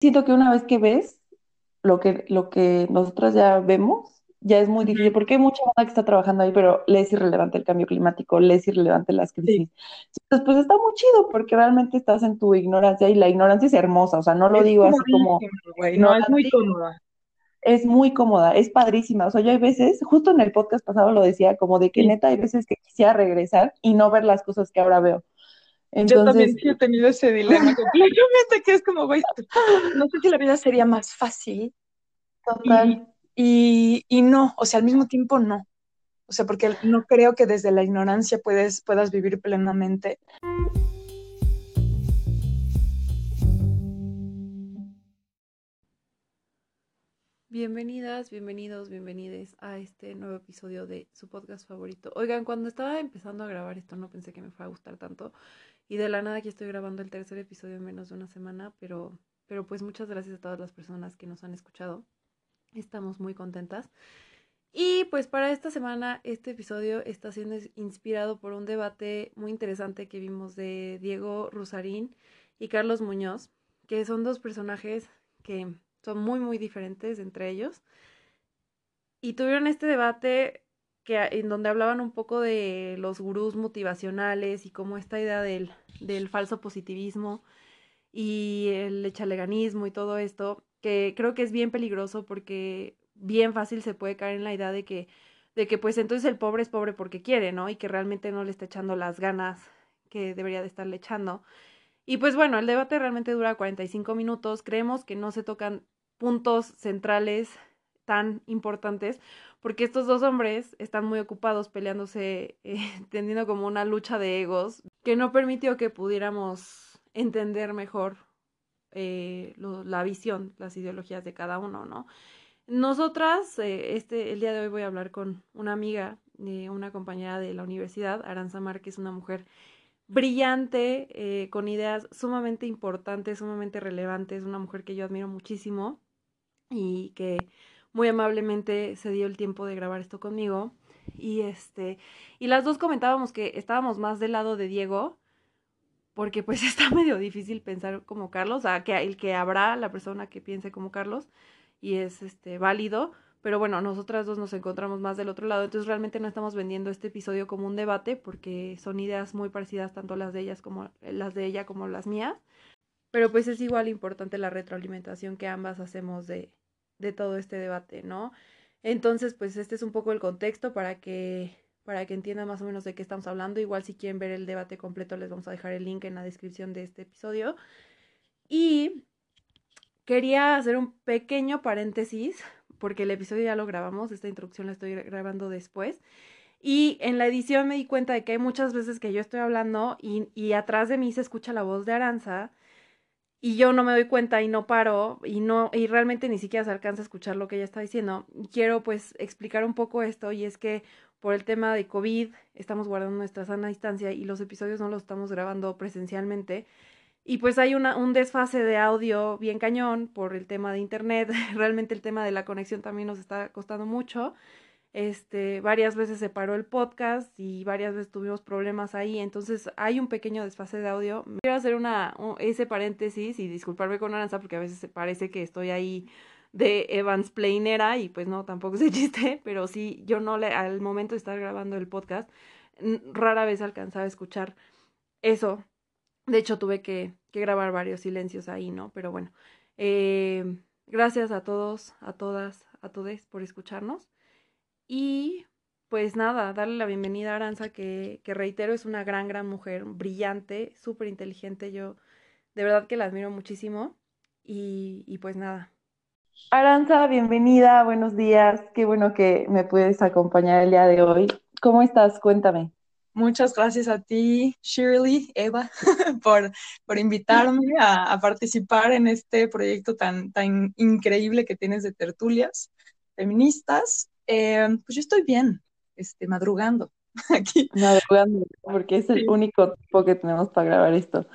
siento que una vez que ves lo que, lo que nosotras ya vemos, ya es muy difícil, porque hay mucha banda que está trabajando ahí, pero le es irrelevante el cambio climático, le es irrelevante las crisis. Entonces, pues está muy chido, porque realmente estás en tu ignorancia, y la ignorancia es hermosa, o sea, no lo digo así como... no, es muy cómoda. Es muy cómoda, es padrísima. O sea, yo hay veces, justo en el podcast pasado lo decía, como de que neta hay veces que quisiera regresar y no ver las cosas que ahora veo. Yo también he tenido ese dilema completamente, que es como, güey, no sé si la vida sería más fácil. Total. Y, y, no, o sea, al mismo tiempo no. O sea, porque no creo que desde la ignorancia puedes, puedas vivir plenamente. Bienvenidas, bienvenidos, bienvenides a este nuevo episodio de su podcast favorito. Oigan, cuando estaba empezando a grabar esto no pensé que me fuera a gustar tanto y de la nada aquí estoy grabando el tercer episodio en menos de una semana, pero, pero pues muchas gracias a todas las personas que nos han escuchado. Estamos muy contentas. Y pues para esta semana este episodio está siendo inspirado por un debate muy interesante que vimos de Diego Rusarín y Carlos Muñoz, que son dos personajes que son muy muy diferentes entre ellos. Y tuvieron este debate en donde hablaban un poco de los gurús motivacionales y cómo esta idea del, del falso positivismo y el echaleganismo y todo esto, que creo que es bien peligroso porque bien fácil se puede caer en la idea de que, de que pues entonces el pobre es pobre porque quiere, ¿no? Y que realmente no le está echando las ganas que debería de estarle echando. Y pues bueno, el debate realmente dura 45 minutos, creemos que no se tocan puntos centrales tan importantes, porque estos dos hombres están muy ocupados peleándose, eh, teniendo como una lucha de egos, que no permitió que pudiéramos entender mejor eh, la visión, las ideologías de cada uno, ¿no? Nosotras, eh, este, el día de hoy voy a hablar con una amiga, una compañera de la universidad, Aranza Márquez, una mujer brillante, con ideas sumamente importantes, sumamente relevantes, una mujer que yo admiro muchísimo y que muy amablemente se dio el tiempo de grabar esto conmigo. Y este, y las dos comentábamos que estábamos más del lado de Diego, porque pues está medio difícil pensar como Carlos, o sea, que el que habrá la persona que piense como Carlos y es este válido, pero bueno, nosotras dos nos encontramos más del otro lado, entonces realmente no estamos vendiendo este episodio como un debate porque son ideas muy parecidas tanto las de ellas como las de ella como las mías. Pero pues es igual importante la retroalimentación que ambas hacemos de, de todo este debate, ¿no? Entonces, pues este es un poco el contexto para que para que entiendan más o menos de qué estamos hablando. Igual si quieren ver el debate completo les vamos a dejar el link en la descripción de este episodio. Y quería hacer un pequeño paréntesis porque el episodio ya lo grabamos, esta introducción la estoy grabando después. Y en la edición me di cuenta de que hay muchas veces que yo estoy hablando y, y atrás de mí se escucha la voz de Aranza y yo no me doy cuenta y no paro y no y realmente ni siquiera se alcanza a escuchar lo que ella está diciendo. Quiero pues explicar un poco esto y es que por el tema de COVID estamos guardando nuestra sana distancia y los episodios no los estamos grabando presencialmente. Y pues hay una, un desfase de audio bien cañón por el tema de internet. Realmente el tema de la conexión también nos está costando mucho. Este, varias veces se paró el podcast y varias veces tuvimos problemas ahí, entonces hay un pequeño desfase de audio. Quiero hacer una, ese paréntesis y disculparme con Aranza porque a veces parece que estoy ahí de Evans Plainera y pues no, tampoco es chiste, pero sí, yo no le, al momento de estar grabando el podcast, rara vez alcanzaba a escuchar eso. De hecho, tuve que, grabar varios silencios ahí, ¿no? Pero bueno, eh, gracias a todos, a todas, a todos por escucharnos. Y pues nada, darle la bienvenida a Aranza, que, que reitero, es una gran, gran mujer, brillante, súper inteligente. Yo de verdad que la admiro muchísimo. Y, y pues nada. Aranza, bienvenida, buenos días. Qué bueno que me puedes acompañar el día de hoy. ¿Cómo estás? Cuéntame. Muchas gracias a ti, Shirley, Eva, por, por invitarme a, a, participar en este proyecto tan, tan increíble que tienes de tertulias feministas. Eh, pues yo estoy bien, este, madrugando aquí. Madrugando, porque es el único tiempo que tenemos para grabar esto.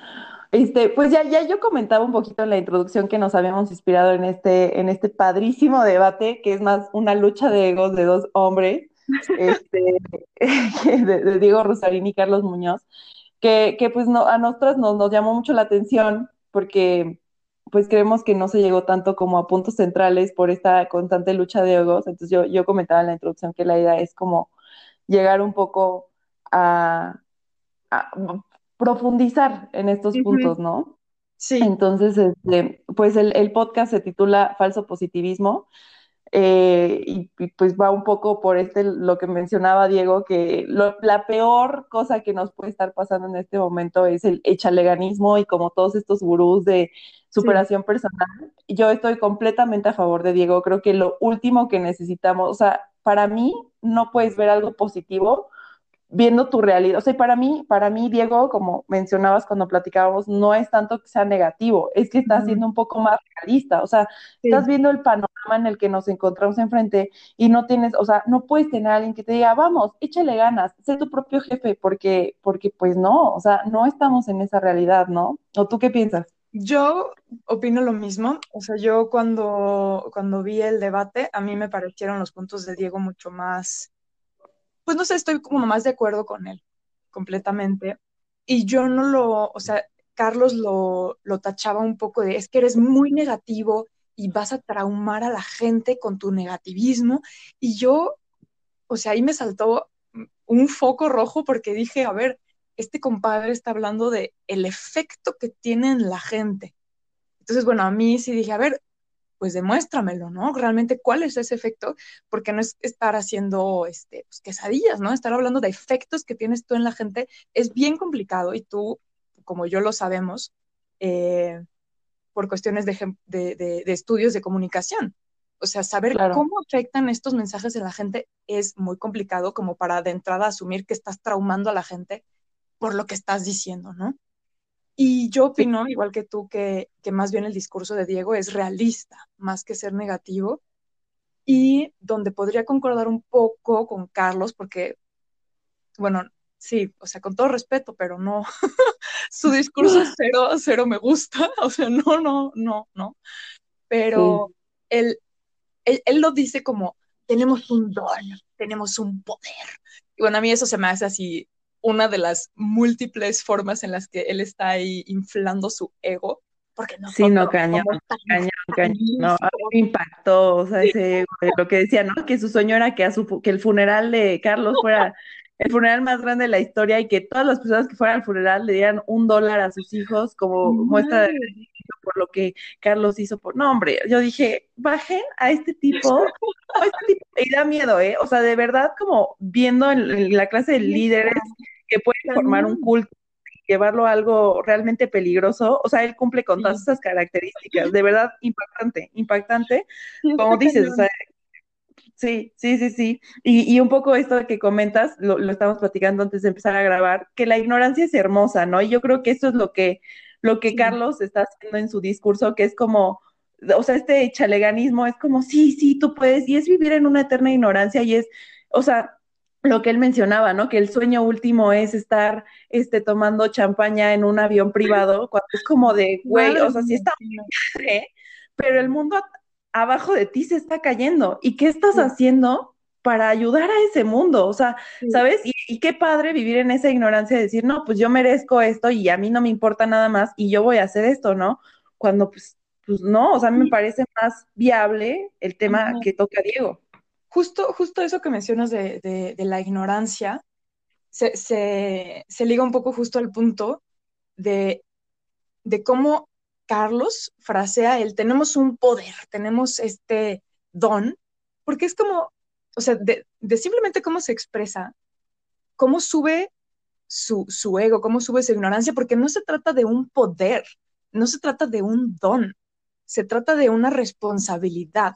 Este, pues ya, ya yo comentaba un poquito en la introducción que nos habíamos inspirado en este, en este padrísimo debate, que es más una lucha de egos de dos hombres, este, de, Diego Rosarín y Carlos Muñoz, que, que pues no, a nosotros nos, nos llamó mucho la atención porque pues creemos que no se llegó tanto como a puntos centrales por esta constante lucha de egos. Entonces yo, yo comentaba en la introducción que la idea es como llegar un poco a, profundizar en estos puntos, ¿no? Sí. Entonces, este, pues el, el, podcast se titula Falso Positivismo eh, y, pues va un poco por este, lo que mencionaba Diego, que la peor cosa que nos puede estar pasando en este momento es el echaleganismo y como todos estos gurús de superación personal. Yo estoy completamente a favor de Diego, creo que lo último que necesitamos, o sea, para mí no puedes ver algo positivo viendo tu realidad. O sea, para mí, para mí, Diego, como mencionabas cuando platicábamos, no es tanto que sea negativo, es que estás siendo un poco más realista. O sea, estás viendo el panorama en el que nos encontramos enfrente y no tienes, o sea, no puedes tener a alguien que te diga, vamos, échale ganas, sé tu propio jefe, porque, porque pues no, o sea, no estamos en esa realidad, ¿no? ¿O tú qué piensas? Yo opino lo mismo, o sea, yo cuando, cuando vi el debate, a mí me parecieron los puntos de Diego mucho más pues no sé, estoy como más de acuerdo con él completamente. Y yo no lo, o sea, Carlos lo, lo tachaba un poco de, es que eres muy negativo y vas a traumar a la gente con tu negativismo. Y yo, o sea, ahí me saltó un foco rojo porque dije, a ver, este compadre está hablando de el efecto que tiene en la gente. Entonces, bueno, a mí sí dije, a ver, pues demuéstramelo, ¿no? Realmente cuál es ese efecto, porque no es estar haciendo este, pues, quesadillas, ¿no? Estar hablando de efectos que tienes tú en la gente es bien complicado y tú, como yo lo sabemos, eh, por cuestiones de, estudios de comunicación. O sea, saber cómo afectan estos mensajes en la gente es muy complicado como para de entrada asumir que estás traumando a la gente por lo que estás diciendo, ¿no? Y yo opino, igual que tú, que, que, más bien el discurso de Diego es realista, más que ser negativo, y donde podría concordar un poco con Carlos, porque, bueno, sí, o sea, con todo respeto, pero no, su discurso cero, cero me gusta, o sea, no, no, no, no, pero él, él, él lo dice como, tenemos un don, tenemos un poder, y bueno, a mí eso se me hace así una de las múltiples formas en las que él está ahí inflando su ego. Porque no sí, no, cañón, cañón, cañón, no, me impactó, o sea, ese, lo que decía, ¿no? Que su sueño era que, a su, que el funeral de Carlos fuera el funeral más grande de la historia y que todas las personas que fueran al funeral le dieran un dólar a sus hijos como muestra de por lo que Carlos hizo por no hombre yo dije bajen a este tipo, este tipo y da miedo eh o sea de verdad como viendo en la clase de líderes que puede formar un culto y llevarlo a algo realmente peligroso, o sea, él cumple con todas esas características, de verdad impactante, impactante, como dices, o sea, sí, sí, sí, sí, y, un poco esto que comentas, lo, lo estamos platicando antes de empezar a grabar, que la ignorancia es hermosa, ¿no? Y yo creo que eso es lo que, lo que Carlos está haciendo en su discurso, que es como, o sea, este chaleganismo es como, sí, sí, tú puedes, y es vivir en una eterna ignorancia y es, o sea, lo que él mencionaba, ¿no? Que el sueño último es estar este, tomando champaña en un avión privado, cuando es como de, güey, o sea, sí está ¿eh? pero el mundo abajo de ti se está cayendo. ¿Y qué estás haciendo para ayudar a ese mundo? O sea, ¿sabes? Y, qué padre vivir en esa ignorancia de decir, no, pues yo merezco esto y a mí no me importa nada más y yo voy a hacer esto, ¿no? Cuando pues, pues no, o sea, me parece más viable el tema que toca Diego justo, justo eso que mencionas de, la ignorancia se, liga un poco justo al punto de, cómo Carlos frasea el tenemos un poder, tenemos este don, porque es como, o sea, de, simplemente cómo se expresa, cómo sube su, su, ego, cómo sube su ignorancia, porque no se trata de un poder, no se trata de un don, se trata de una responsabilidad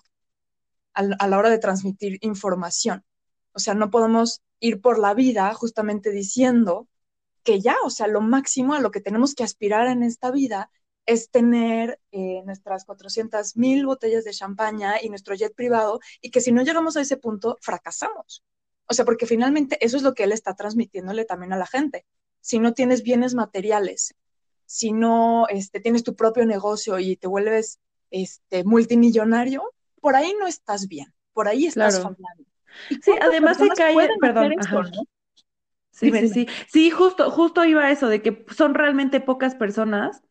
a la hora de transmitir información. O sea, no podemos ir por la vida justamente diciendo que ya, o sea, lo máximo a lo que tenemos que aspirar en esta vida es tener eh, nuestras 400 mil botellas de champaña y nuestro jet privado y que si no llegamos a ese punto, fracasamos. O sea, porque finalmente eso es lo que él está transmitiéndole también a la gente. Si no tienes bienes materiales, si no este, tienes tu propio negocio y te vuelves este, multimillonario, por ahí no estás bien, por ahí estás fallando. Sí, además se cae, perdón. Sí, sí, sí, sí. justo, justo iba a eso, de que son realmente pocas personas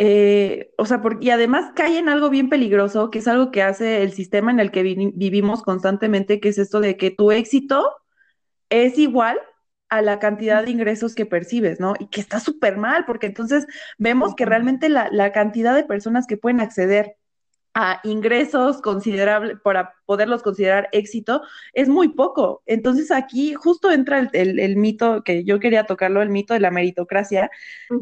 eh, o sea, y además cae en algo bien peligroso, que es algo que hace el sistema en el que vivimos constantemente, que es esto de que tu éxito es igual a la cantidad de ingresos que percibes, ¿no? Y que está súper mal, porque entonces vemos que realmente la, la, cantidad de personas que pueden acceder a ingresos considerables para poderlos considerar éxito es muy poco. Entonces aquí justo entra el, el, mito que yo quería tocarlo, el mito de la meritocracia,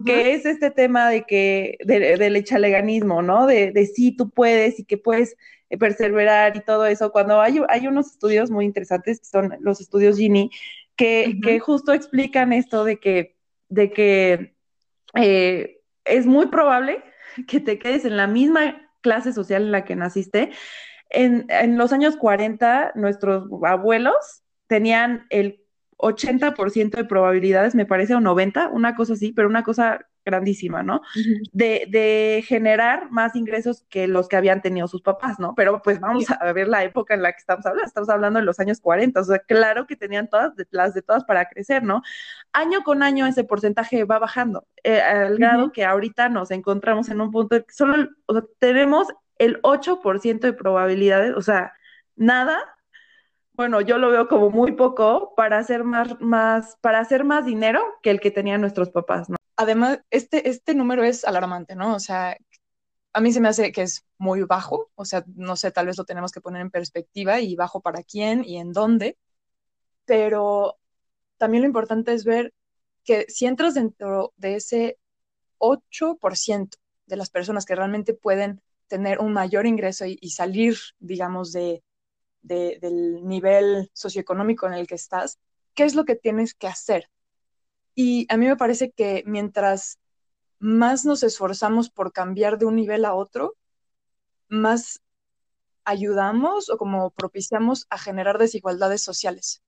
que es este tema de que, del echaleganismo, ¿no? De, de sí, tú puedes y que puedes perseverar y todo eso. Cuando hay, hay unos estudios muy interesantes, que son los estudios Gini, que, que justo explican esto de que, de que eh, es muy probable que te quedes en la misma clase social en la que naciste. En, en los años 40, nuestros abuelos tenían el 80% de probabilidades, me parece, o 90, una cosa así, pero una cosa grandísima, ¿no? de, de, generar más ingresos que los que habían tenido sus papás, ¿no? Pero pues vamos a ver la época en la que estamos hablando, estamos hablando de los años 40, o sea, claro que tenían todas las de todas para crecer, ¿no? Año con año ese porcentaje va bajando, eh, al grado que ahorita nos encontramos en un punto de que solo, o sea, tenemos el 8% de probabilidades, o sea, nada bueno, yo lo veo como muy poco para hacer más, más, para hacer más dinero que el que tenían nuestros papás, ¿no? Además, este, este número es alarmante, ¿no? O sea, a mí se me hace que es muy bajo, o sea, no sé, tal vez lo tenemos que poner en perspectiva y bajo para quién y en dónde, pero también lo importante es ver que si entras dentro de ese 8% de las personas que realmente pueden tener un mayor ingreso y, salir, digamos, de, del nivel socioeconómico en el que estás, ¿qué es lo que tienes que hacer? Y a mí me parece que mientras más nos esforzamos por cambiar de un nivel a otro, más ayudamos o como propiciamos a generar desigualdades sociales.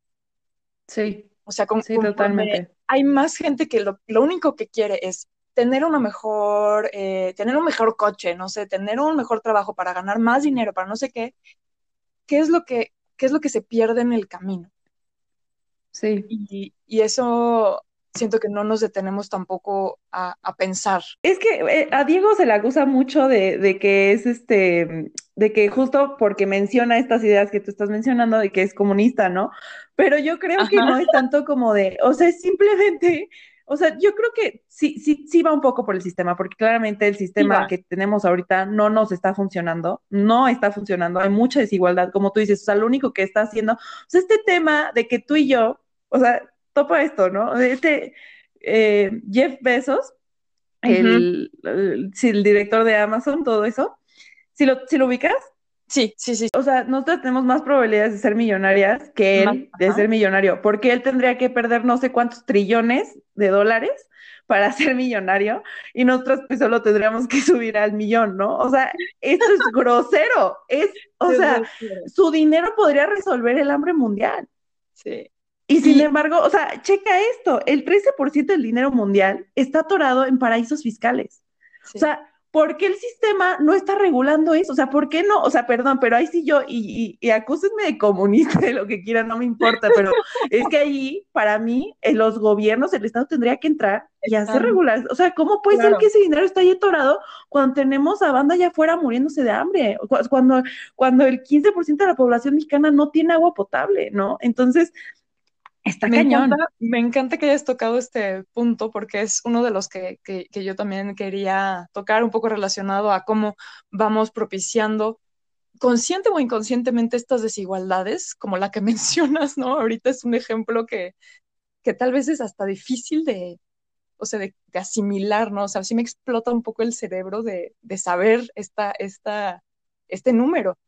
Sí. O sea, con, totalmente. Hay más gente que lo, único que quiere es tener una mejor, eh, tener un mejor coche, no sé, tener un mejor trabajo para ganar más dinero, para no sé qué, qué es lo que, qué es lo que se pierde en el camino. Sí. Y, eso siento que no nos detenemos tampoco a, pensar. Es que eh, a Diego se le acusa mucho de, que es este, de que justo porque menciona estas ideas que tú estás mencionando, de que es comunista, ¿no? Pero yo creo que no es tanto como de, o sea, simplemente o sea, yo creo que sí, sí, sí va un poco por el sistema, porque claramente el sistema que tenemos ahorita no nos está funcionando, no está funcionando, hay mucha desigualdad, como tú dices, o sea, lo único que está haciendo, o sea, este tema de que tú y yo, o sea, topa esto, ¿no? Este eh, Jeff Bezos, el, el, director de Amazon, todo eso, si lo, si lo ubicas, Sí, sí, sí. O sea, nosotros tenemos más probabilidades de ser millonarias que él de ser millonario, porque él tendría que perder no sé cuántos trillones de dólares para ser millonario y nosotros pues solo tendríamos que subir al millón, ¿no? O sea, esto es grosero, es, o sea, su dinero podría resolver el hambre mundial. Sí. Y sin embargo, o sea, checa esto, el 13% del dinero mundial está atorado en paraísos fiscales. O sea, ¿por qué el sistema no está regulando eso? O sea, ¿por qué no? O sea, perdón, pero ahí sí yo, y, y, acúsenme de comunista, de lo que quieran, no me importa, pero es que ahí, para mí, en los gobiernos, el Estado tendría que entrar y hacer regular. O sea, ¿cómo puede ser que ese dinero está ahí atorado cuando tenemos a banda allá afuera muriéndose de hambre? Cuando, cuando el 15% de la población mexicana no tiene agua potable, ¿no? Entonces, Está me cañón. Encanta, me encanta que hayas tocado este punto porque es uno de los que, que, que, yo también quería tocar, un poco relacionado a cómo vamos propiciando consciente o inconscientemente estas desigualdades, como la que mencionas, ¿no? Ahorita es un ejemplo que, que tal vez es hasta difícil de, o sea, de, de, asimilar, ¿no? O sea, sí me explota un poco el cerebro de, de saber esta, esta, este número.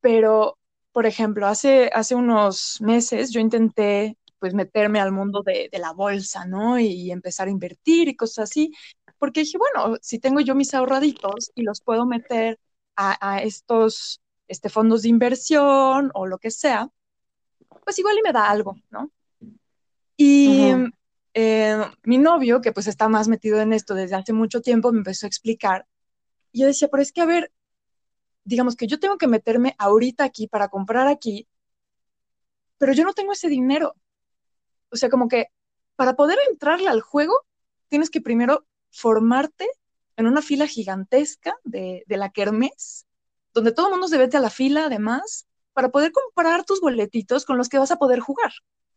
Pero por ejemplo, hace, hace unos meses yo intenté pues meterme al mundo de, la bolsa, ¿no? Y, empezar a invertir y cosas así, porque dije, bueno, si tengo yo mis ahorraditos y los puedo meter a, estos este, fondos de inversión o lo que sea, pues igual y me da algo, ¿no? Y eh, mi novio, que pues está más metido en esto desde hace mucho tiempo, me empezó a explicar. Y yo decía, pero es que a ver, digamos que yo tengo que meterme ahorita aquí para comprar aquí, pero yo no tengo ese dinero. O sea, como que para poder entrarle al juego, tienes que primero formarte en una fila gigantesca de, de la Kermés, donde todo el mundo se vete a la fila además, para poder comprar tus boletitos con los que vas a poder jugar.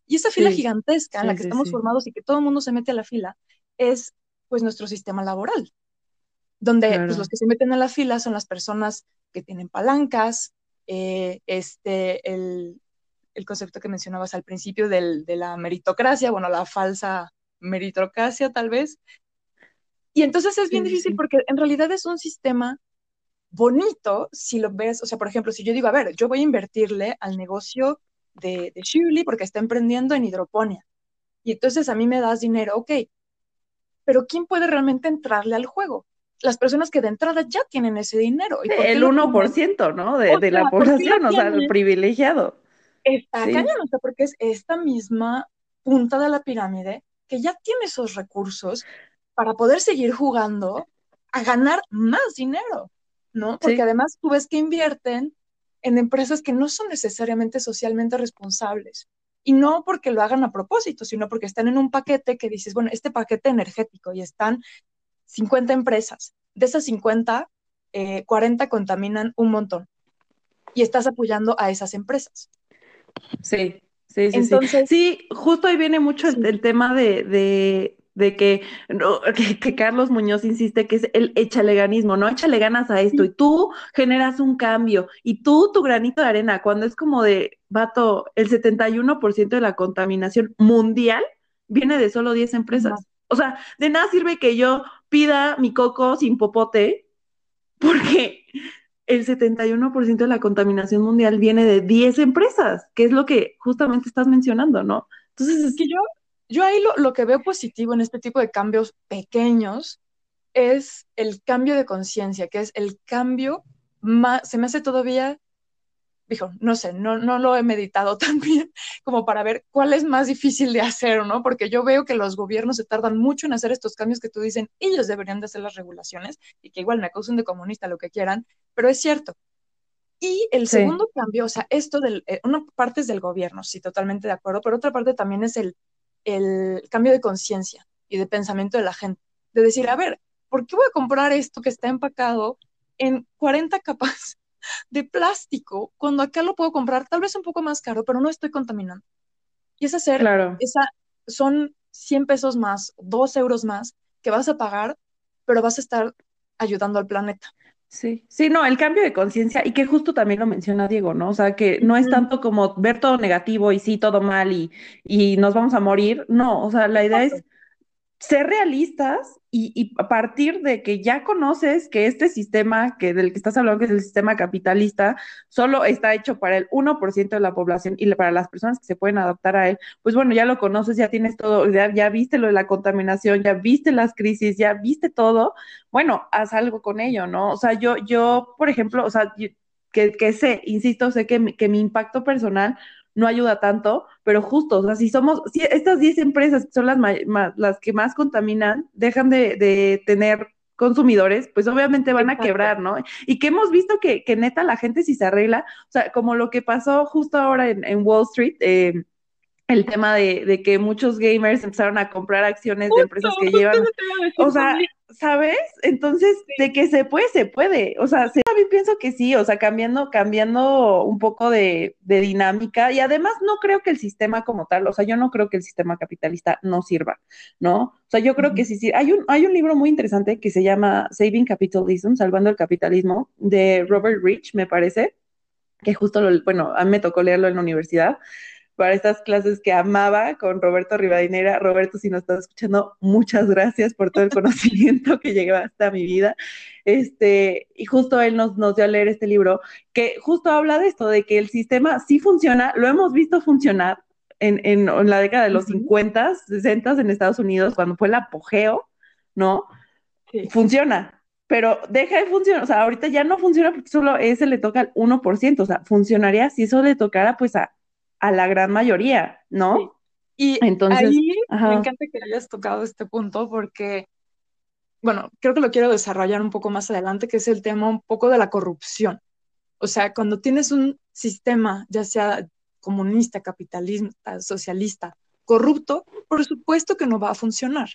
Y esa fila gigantesca en la que estamos formados y que todo el mundo se mete a la fila es pues nuestro sistema laboral, donde pues, los que se meten a la fila son las personas que tienen palancas, eh, este, el, el, concepto que mencionabas al principio del, de la meritocracia, bueno, la falsa meritocracia tal vez. Y entonces es bien difícil porque en realidad es un sistema bonito si lo ves, o sea, por ejemplo, si yo digo, a ver, yo voy a invertirle al negocio de, de Shirley porque está emprendiendo en hidroponía. Y entonces a mí me das dinero, ok, pero ¿quién puede realmente entrarle al juego? Las personas que de entrada ya tienen ese dinero. ¿Y el 1%, ¿no? De, de la población, o sea, el privilegiado. Está sí. porque es esta misma punta de la pirámide que ya tiene esos recursos para poder seguir jugando a ganar más dinero, ¿no? Porque además tú ves que invierten en empresas que no son necesariamente socialmente responsables. Y no porque lo hagan a propósito, sino porque están en un paquete que dices, bueno, este paquete energético y están 50 empresas. De esas 50, 40 eh, contaminan un montón. Y estás apoyando a esas empresas. Sí, sí, sí. Entonces, sí. sí justo ahí viene mucho el, tema de, de que, no, que, Carlos Muñoz insiste que es el echaleganismo, ¿no? Échale ganas a esto y tú generas un cambio y tú tu granito de arena, cuando es como de, vato, el 71% de la contaminación mundial viene de solo 10 empresas. O sea, de nada sirve que yo pida mi coco sin popote porque el 71% de la contaminación mundial viene de 10 empresas, que es lo que justamente estás mencionando, ¿no? Entonces, es que yo yo ahí lo, que veo positivo en este tipo de cambios pequeños es el cambio de conciencia, que es el cambio más, se me hace todavía, dijo, no sé, no, no lo he meditado tan bien como para ver cuál es más difícil de hacer, ¿no? Porque yo veo que los gobiernos se tardan mucho en hacer estos cambios que tú dicen, ellos deberían de hacer las regulaciones y que igual me acusen de comunista, lo que quieran, pero es cierto. Y el segundo cambio, o sea, esto de eh, una parte es del gobierno, sí, totalmente de acuerdo, pero otra parte también es el el cambio de conciencia y de pensamiento de la gente. De decir, a ver, ¿por qué voy a comprar esto que está empacado en 40 capas de plástico cuando acá lo puedo comprar tal vez un poco más caro, pero no estoy contaminando? Y es hacer, claro. esa, son 100 pesos más, 2 euros más que vas a pagar, pero vas a estar ayudando al planeta. Sí, sí, no, el cambio de conciencia y que justo también lo menciona Diego, ¿no? O sea, que no es tanto como ver todo negativo y sí, todo mal y, y nos vamos a morir, no, o sea, la idea es ser realistas y, a partir de que ya conoces que este sistema que del que estás hablando, que es el sistema capitalista, solo está hecho para el 1% de la población y para las personas que se pueden adaptar a él, pues bueno, ya lo conoces, ya tienes todo, ya, ya viste lo de la contaminación, ya viste las crisis, ya viste todo, bueno, haz algo con ello, ¿no? O sea, yo, yo, por ejemplo, o sea, que, que sé, insisto, sé que que mi impacto personal no ayuda tanto, pero justo, o sea, si somos, si estas 10 empresas son las, las que más contaminan, dejan de, tener consumidores, pues obviamente van a quebrar, ¿no? Y que hemos visto que, que, neta la gente si se arregla, o sea, como lo que pasó justo ahora en, Wall Street, eh, el tema de, de, que muchos gamers empezaron a comprar acciones de empresas que llevan, o sea, ¿sabes? Entonces, de que se puede, se puede. O sea, también pienso que sí, o sea, cambiando, cambiando un poco de, de, dinámica. Y además no creo que el sistema como tal, o sea, yo no creo que el sistema capitalista no sirva, ¿no? O sea, yo creo que sí, sí. Hay un, hay un libro muy interesante que se llama Saving Capitalism, Salvando el Capitalismo, de Robert Rich, me parece, que justo, lo, bueno, a mí me tocó leerlo en la universidad para estas clases que amaba con Roberto Rivadinera. Roberto, si nos estás escuchando, muchas gracias por todo el conocimiento que llegó hasta mi vida. Este, y justo él nos, nos dio a leer este libro que justo habla de esto, de que el sistema sí funciona, lo hemos visto funcionar en, en, en la década de los 50, 60 en Estados Unidos, cuando fue el apogeo, ¿no? Funciona, pero deja de funcionar, o sea, ahorita ya no funciona porque solo ese le toca al 1%, o sea, funcionaría si eso le tocara pues a a la gran mayoría, ¿no? Y Entonces, ahí me encanta que hayas tocado este punto porque, bueno, creo que lo quiero desarrollar un poco más adelante, que es el tema un poco de la corrupción. O sea, cuando tienes un sistema, ya sea comunista, capitalista, socialista, corrupto, por supuesto que no va a funcionar.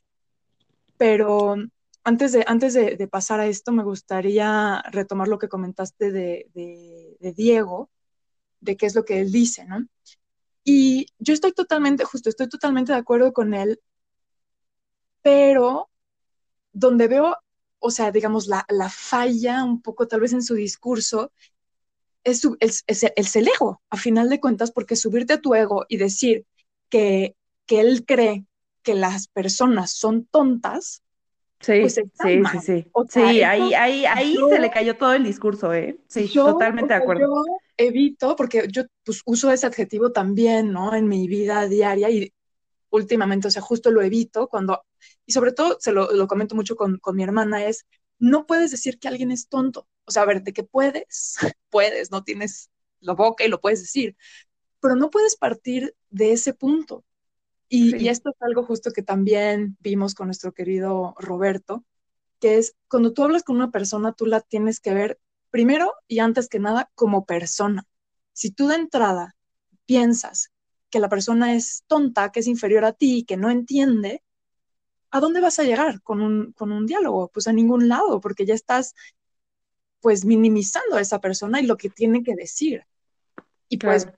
Pero antes, de, antes de, pasar a esto, me gustaría retomar lo que comentaste de, de, Diego, de qué es lo que él dice, ¿no? Y yo estoy totalmente, justo, estoy totalmente de acuerdo con él, pero donde veo, o sea, digamos, la, la falla un poco tal vez en su discurso, es, es, es, el ego, a final de cuentas, porque subirte a tu ego y decir que, que él cree que las personas son tontas, Sí, pues sí, sí, sí. sí, ahí, ahí, ahí se le cayó todo el discurso, ¿eh? Sí, totalmente de acuerdo. Yo evito, porque yo pues, uso ese adjetivo también, ¿no? En mi vida diaria y últimamente, o sea, justo lo evito cuando, y sobre todo se lo, lo comento mucho con, con mi hermana, es, no puedes decir que alguien es tonto. O sea, a ver, de que puedes, puedes, no tienes la boca y lo puedes decir, pero no puedes partir de ese punto. Y, esto es algo justo que también vimos con nuestro querido Roberto, que es cuando tú hablas con una persona, tú la tienes que ver primero y antes que nada como persona. Si tú de entrada piensas que la persona es tonta, que es inferior a ti, que no entiende, ¿a dónde vas a llegar con un, con un diálogo? Pues a ningún lado, porque ya estás pues minimizando a esa persona y lo que tiene que decir. Y pues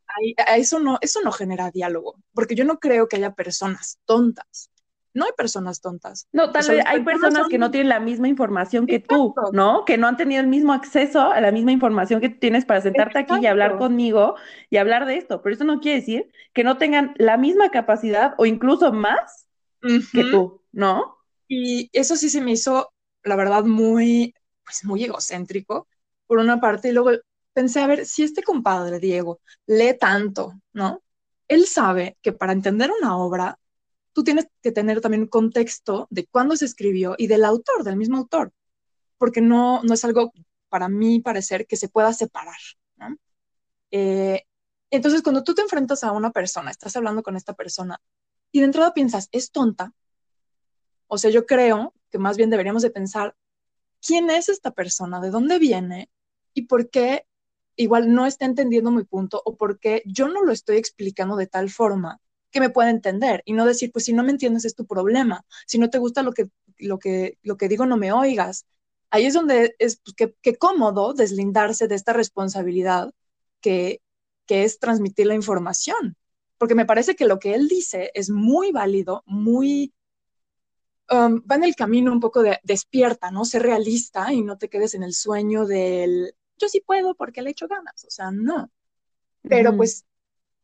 eso, no, eso no genera diálogo, porque yo no creo que haya personas tontas. No hay personas tontas. No, tal vez hay personas que no tienen la misma información que tú, ¿no? Que no han tenido el mismo acceso a la misma información que tienes para sentarte aquí y hablar conmigo y hablar de esto. Pero eso no quiere decir que no tengan la misma capacidad o incluso más que tú, ¿no? Y eso sí se me hizo, la verdad, muy, pues muy egocéntrico, por una parte, y luego pensé, a ver, si este compadre, Diego, lee tanto, ¿no? Él sabe que para entender una obra, tú tienes que tener también un contexto de cuándo se escribió y del autor, del mismo autor, porque no, no es algo, para mí parecer, que se pueda separar, ¿no? Eh, entonces, cuando tú te enfrentas a una persona, estás hablando con esta persona, y de entrada piensas, es tonta, o sea, yo creo que más bien deberíamos de pensar, ¿quién es esta persona? ¿De dónde viene? ¿Y por qué igual no está entendiendo mi punto o porque yo no lo estoy explicando de tal forma que me pueda entender y no decir, pues si no me entiendes es tu problema, si no te gusta lo que, lo que, lo que digo no me oigas. Ahí es donde es pues, que, cómodo deslindarse de esta responsabilidad que, que es transmitir la información, porque me parece que lo que él dice es muy válido, muy... Um, va en el camino un poco de despierta, ¿no? Ser realista y no te quedes en el sueño del, yo sí puedo porque le echo ganas, o sea, no. Pero pues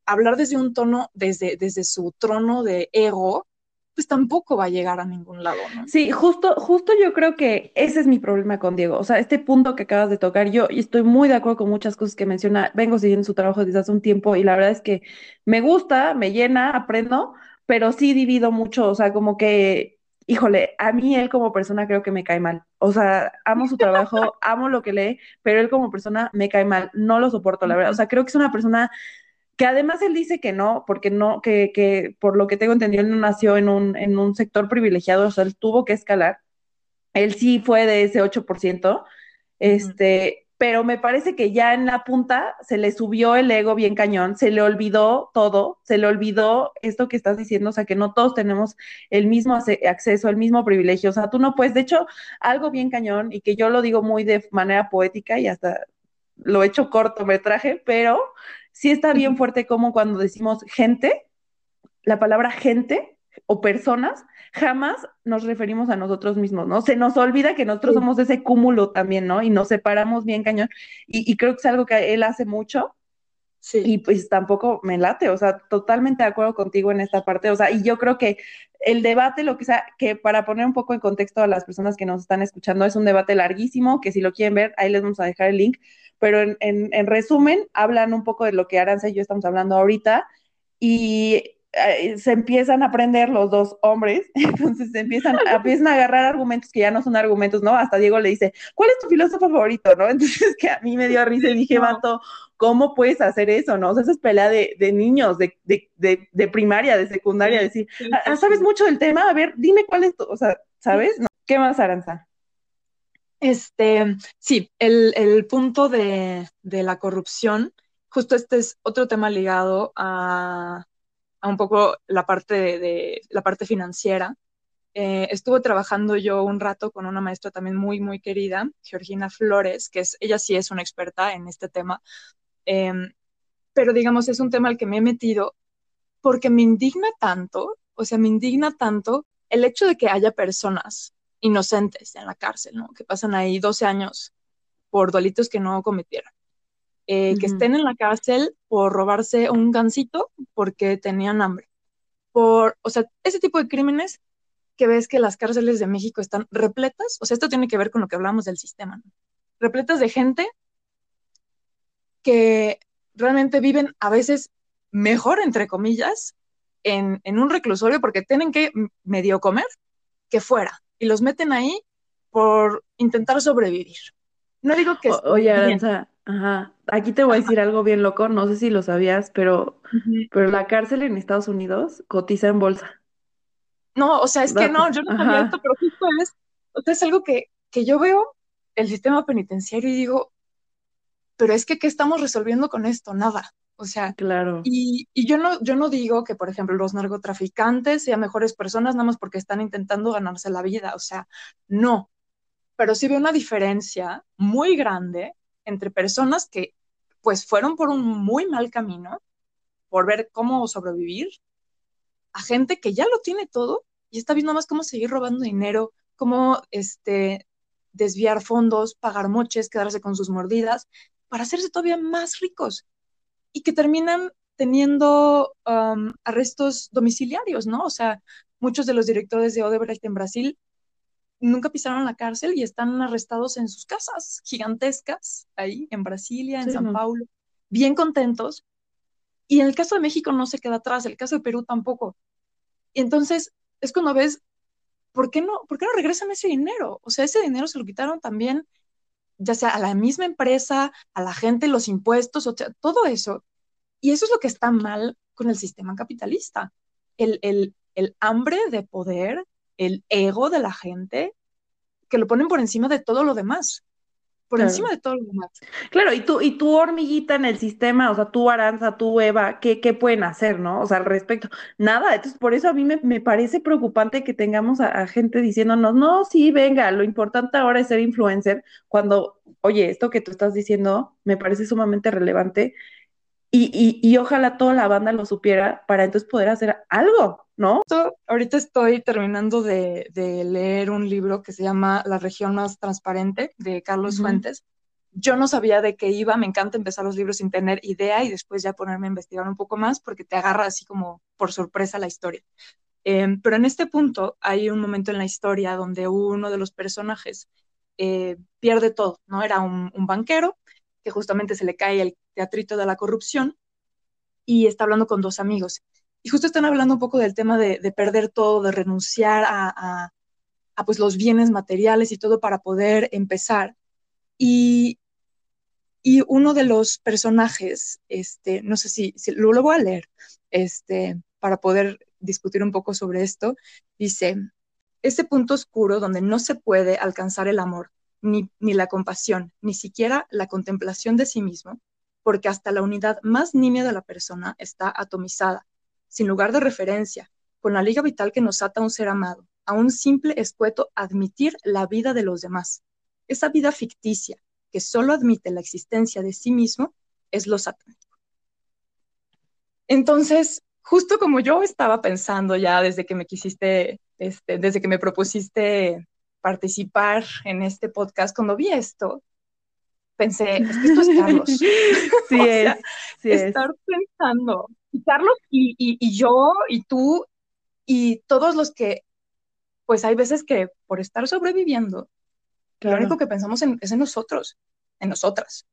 hablar desde un tono, desde, desde su trono de ego, pues tampoco va a llegar a ningún lado, ¿no? Sí, justo, justo yo creo que ese es mi problema con Diego. O sea, este punto que acabas de tocar, yo estoy muy de acuerdo con muchas cosas que menciona. Vengo siguiendo su trabajo desde hace un tiempo y la verdad es que me gusta, me llena, aprendo, pero sí divido mucho. O sea, como que híjole, a mí él como persona creo que me cae mal. O sea, amo su trabajo, amo lo que lee, pero él como persona me cae mal, no lo soporto, la verdad. O sea, creo que es una persona que además él dice que no, porque no, que, que por lo que tengo entendido, él no nació en un, en un sector privilegiado, o sea, él tuvo que escalar. Él sí fue de ese 8%, este, pero me parece que ya en la punta se le subió el ego bien cañón, se le olvidó todo, se le olvidó esto que estás diciendo, o sea, que no todos tenemos el mismo acceso, el mismo privilegio, o sea, tú no puedes, de hecho, algo bien cañón y que yo lo digo muy de manera poética y hasta lo he hecho cortometraje, pero sí está bien fuerte como cuando decimos gente, la palabra gente o personas, jamás nos referimos a nosotros mismos, ¿no? Se nos olvida que nosotros somos ese cúmulo también, ¿no? Y nos separamos bien cañón. Y, creo que es algo que él hace mucho. Sí. Y pues tampoco me late, o sea, totalmente de acuerdo contigo en esta parte, o sea, y yo creo que el debate, lo que sea, que para poner un poco en contexto a las personas que nos están escuchando, es un debate larguísimo, que si lo quieren ver, ahí les vamos a dejar el link, pero en, en resumen, hablan un poco de lo que Aranza y yo estamos hablando ahorita, y se empiezan a aprender los dos hombres, entonces se empiezan, empiezan a agarrar argumentos que ya no son argumentos, ¿no? Hasta Diego le dice, ¿cuál es tu filósofo favorito, no? Entonces que a mí me dio risa y dije, vato, ¿cómo puedes hacer eso, no? O sea, esa es pelea de, niños, de, de, primaria, de secundaria, decir, ah, ¿sabes mucho del tema? A ver, dime cuál es tu, o sea, ¿sabes? ¿Qué más, Aranza? Este, sí, el, el punto de, de la corrupción, justo este es otro tema ligado a a un poco la parte de, la parte financiera, eh, estuve trabajando yo un rato con una maestra también muy, muy querida, Georgina Flores, que es, ella sí es una experta en este tema, em, pero digamos, es un tema al que me he metido porque me indigna tanto, o sea, me indigna tanto el hecho de que haya personas inocentes en la cárcel. Que pasan ahí 12 años por delitos que no cometieron. Eh, que estén en la cárcel por robarse un gansito porque tenían hambre. Por, o sea, ese tipo de crímenes que ves que las cárceles de México están repletas, o sea, esto tiene que ver con lo que hablamos del sistema, ¿no? repletas de gente que realmente viven a veces mejor, entre comillas, en, en un reclusorio porque tienen que medio comer que fuera y los meten ahí por intentar sobrevivir. No digo que... oye, Aranza, ajá, aquí te voy a decir algo bien loco, no sé si lo sabías, pero, pero la cárcel en Estados Unidos cotiza en bolsa. No, o sea, es que no, yo no sabía esto, pero justo es, o sea, es algo que, que yo veo el sistema penitenciario y digo, pero es que, ¿qué estamos resolviendo con esto? Nada. O sea, claro. Y, y, yo, no, yo no digo que, por ejemplo, los narcotraficantes sean mejores personas nada más porque están intentando ganarse la vida. O sea, no. Pero sí veo una diferencia muy grande entre personas que, pues, fueron por un muy mal camino, por ver cómo sobrevivir, a gente que ya lo tiene todo y está viendo más cómo seguir robando dinero, cómo este, desviar fondos, pagar moches, quedarse con sus mordidas, para hacerse todavía más ricos y que terminan teniendo um, arrestos domiciliarios, ¿no? O sea, muchos de los directores de Odebrecht en Brasil nunca pisaron la cárcel y están arrestados en sus casas gigantescas, ahí en Brasilia, en San Paulo, bien contentos. Y en el caso de México no se queda atrás, el caso de Perú tampoco. Y entonces es cuando ves, ¿por qué no, por qué no regresan ese dinero? O sea, ese dinero se lo quitaron también ya sea a la misma empresa, a la gente, los impuestos, o sea, todo eso. Y eso es lo que está mal con el sistema capitalista. El, el, el hambre de poder, el ego de la gente, que lo ponen por encima de todo lo demás por encima de todo lo demás. Claro, y tú, y tu hormiguita en el sistema, o sea, tú Aranza, tú Eva, ¿qué, qué pueden hacer, no? O sea, al respecto, nada, entonces por eso a mí me, me parece preocupante que tengamos a, gente diciéndonos, no, sí, venga, lo importante ahora es ser influencer, cuando, oye, esto que tú estás diciendo me parece sumamente relevante y, y, y ojalá toda la banda lo supiera para entonces poder hacer algo, ¿no? ahorita estoy terminando de, leer un libro que se llama La región más transparente de Carlos Fuentes. Yo no sabía de qué iba, me encanta empezar los libros sin tener idea y después ya ponerme a investigar un poco más porque te agarra así como por sorpresa la historia. Em, pero en este punto hay un momento en la historia donde uno de los personajes eh, pierde todo, ¿no? Era un, un banquero que justamente se le cae el teatrito de la corrupción y está hablando con dos amigos y justo están hablando un poco del tema de, perder todo, de renunciar a, pues los bienes materiales y todo para poder empezar. Y, y uno de los personajes, este, no sé si, lo, lo voy a leer, este, para poder discutir un poco sobre esto, dice, ese punto oscuro donde no se puede alcanzar el amor, ni, ni la compasión, ni siquiera la contemplación de sí mismo, porque hasta la unidad más nimia de la persona está atomizada, sin lugar de referencia, con la liga vital que nos ata a un ser amado, a un simple escueto admitir la vida de los demás. Esa vida ficticia que solo admite la existencia de sí mismo es lo satánico. Entonces, justo como yo estaba pensando ya desde que me quisiste, este, desde que me propusiste participar en este podcast, cuando vi esto, pensé, esto es Carlos. Sí, es, sí estar pensando y Carlos y, yo y tú y todos los que, pues hay veces que por estar sobreviviendo, lo único que pensamos es en nosotros, en nosotras.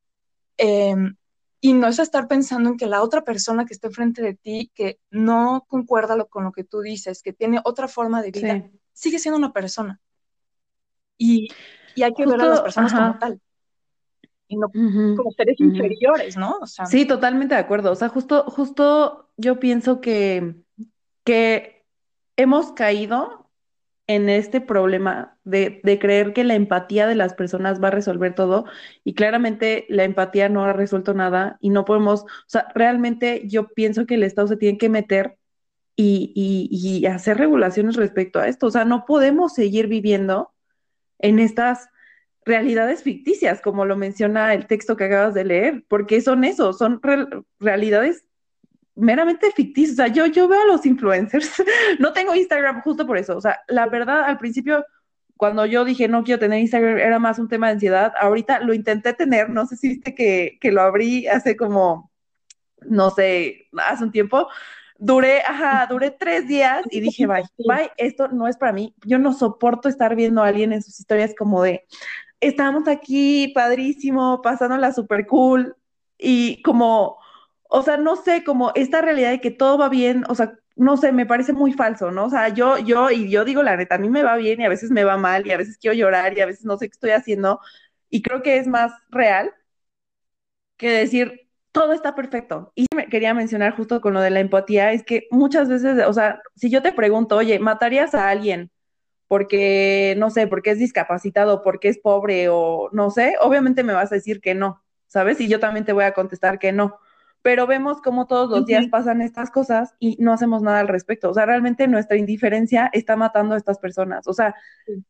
Em, y no es estar pensando en que la otra persona que está enfrente de ti, que no concuerda con lo que tú dices, que tiene otra forma de vida, sigue siendo una persona. Y, hay que ver a las personas como tal y no como seres inferiores, ¿no? sí, totalmente de acuerdo. O sea, justo, justo yo pienso que, que hemos caído en este problema de, de, creer que la empatía de las personas va a resolver todo y claramente la empatía no ha resuelto nada y no podemos, o sea, realmente yo pienso que el Estado se tiene que meter y, y, hacer regulaciones respecto a esto. O sea, no podemos seguir viviendo en estas realidades ficticias, como lo menciona el texto que acabas de leer, porque son eso, son realidades meramente ficticias. O sea, yo, yo veo a los influencers, no tengo Instagram justo por eso. O sea, la verdad, al principio, cuando yo dije no quiero tener Instagram, era más un tema de ansiedad. Ahorita lo intenté tener, no sé si viste que, que lo abrí hace como, no sé, hace un tiempo, duré, ajá, duré tres días y dije, bye, bye, esto no es para mí. Yo no soporto estar viendo a alguien en sus historias como de, estamos aquí, padrísimo, pasándola súper cool y como, o sea, no sé, como esta realidad de que todo va bien, o sea, no sé, me parece muy falso, ¿no? O sea, yo, yo, y yo digo la neta, a mí me va bien y a veces me va mal y a veces quiero llorar y a veces no sé qué estoy haciendo y creo que es más real que decir, todo está perfecto. Y me quería mencionar justo con lo de la empatía, es que muchas veces, o sea, si yo te pregunto, oye, ¿matarías a alguien porque, no sé, porque es discapacitado, porque es pobre o no sé? Obviamente me vas a decir que no, ¿sabes? Y yo también te voy a contestar que no. Pero vemos cómo todos los días pasan estas cosas y no hacemos nada al respecto. O sea, realmente nuestra indiferencia está matando a estas personas. O sea,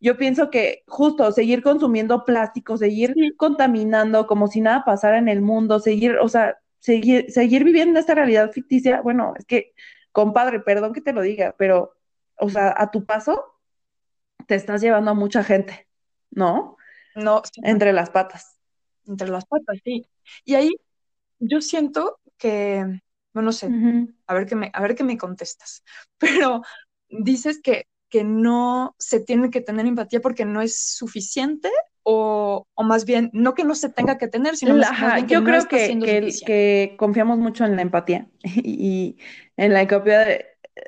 yo pienso que justo seguir consumiendo plástico, seguir contaminando como si nada pasara en el mundo, seguir, o sea, seguir, seguir viviendo esta realidad ficticia, bueno, es que, compadre, perdón que te lo diga, pero, o sea, a tu paso te estás llevando a mucha gente, ¿no? No. Entre las patas. Entre las patas, sí. Y ahí yo siento que, bueno, no sé, a, ver qué me, a ver qué me contestas, pero dices que, que no se tiene que tener empatía porque no es suficiente o, o, más bien, no que no se tenga que tener, sino más, bien que yo creo que, que, confiamos mucho en la empatía y, en la empatía,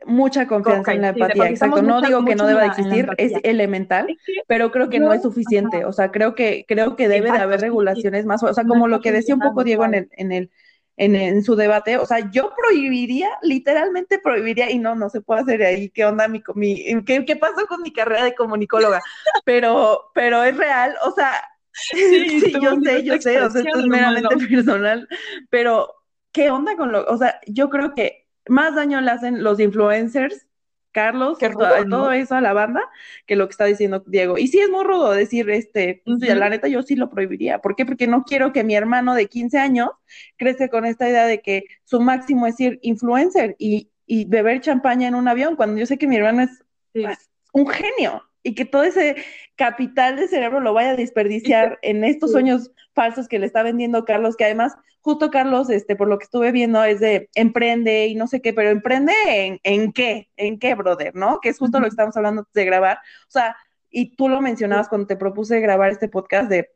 mucha confianza en la empatía, exacto. No digo que no deba de existir, es elemental, pero creo que no es suficiente. O sea, creo que, creo que debe de haber regulaciones más, o sea, como lo que decía un poco Diego en el, en el en, su debate, o sea, yo prohibiría, literalmente prohibiría, y no, no se puede hacer ahí, ¿qué onda mi, mi qué, qué pasó con mi carrera de comunicóloga? Pero, pero es real, o sea, sí, yo sé, yo sé, o sea, esto es meramente personal, pero ¿qué onda con lo, o sea, yo creo que más daño le hacen los influencers Carlos, que todo, eso a la banda, que lo que está diciendo Diego. Y sí es muy rudo decir, este, pues, la neta yo sí lo prohibiría. ¿Por qué? Porque no quiero que mi hermano de 15 años crezca con esta idea de que su máximo es ir influencer y, beber champaña en un avión, cuando yo sé que mi hermano es pues, un genio y que todo ese capital de cerebro lo vaya a desperdiciar en estos sueños falsos que le está vendiendo Carlos, que además, justo Carlos, este, por lo que estuve viendo, es de emprende y no sé qué, pero emprende en, en qué, en qué, brother, ¿no? Que es justo lo que estamos hablando de grabar. O sea, y tú lo mencionabas cuando te propuse grabar este podcast de,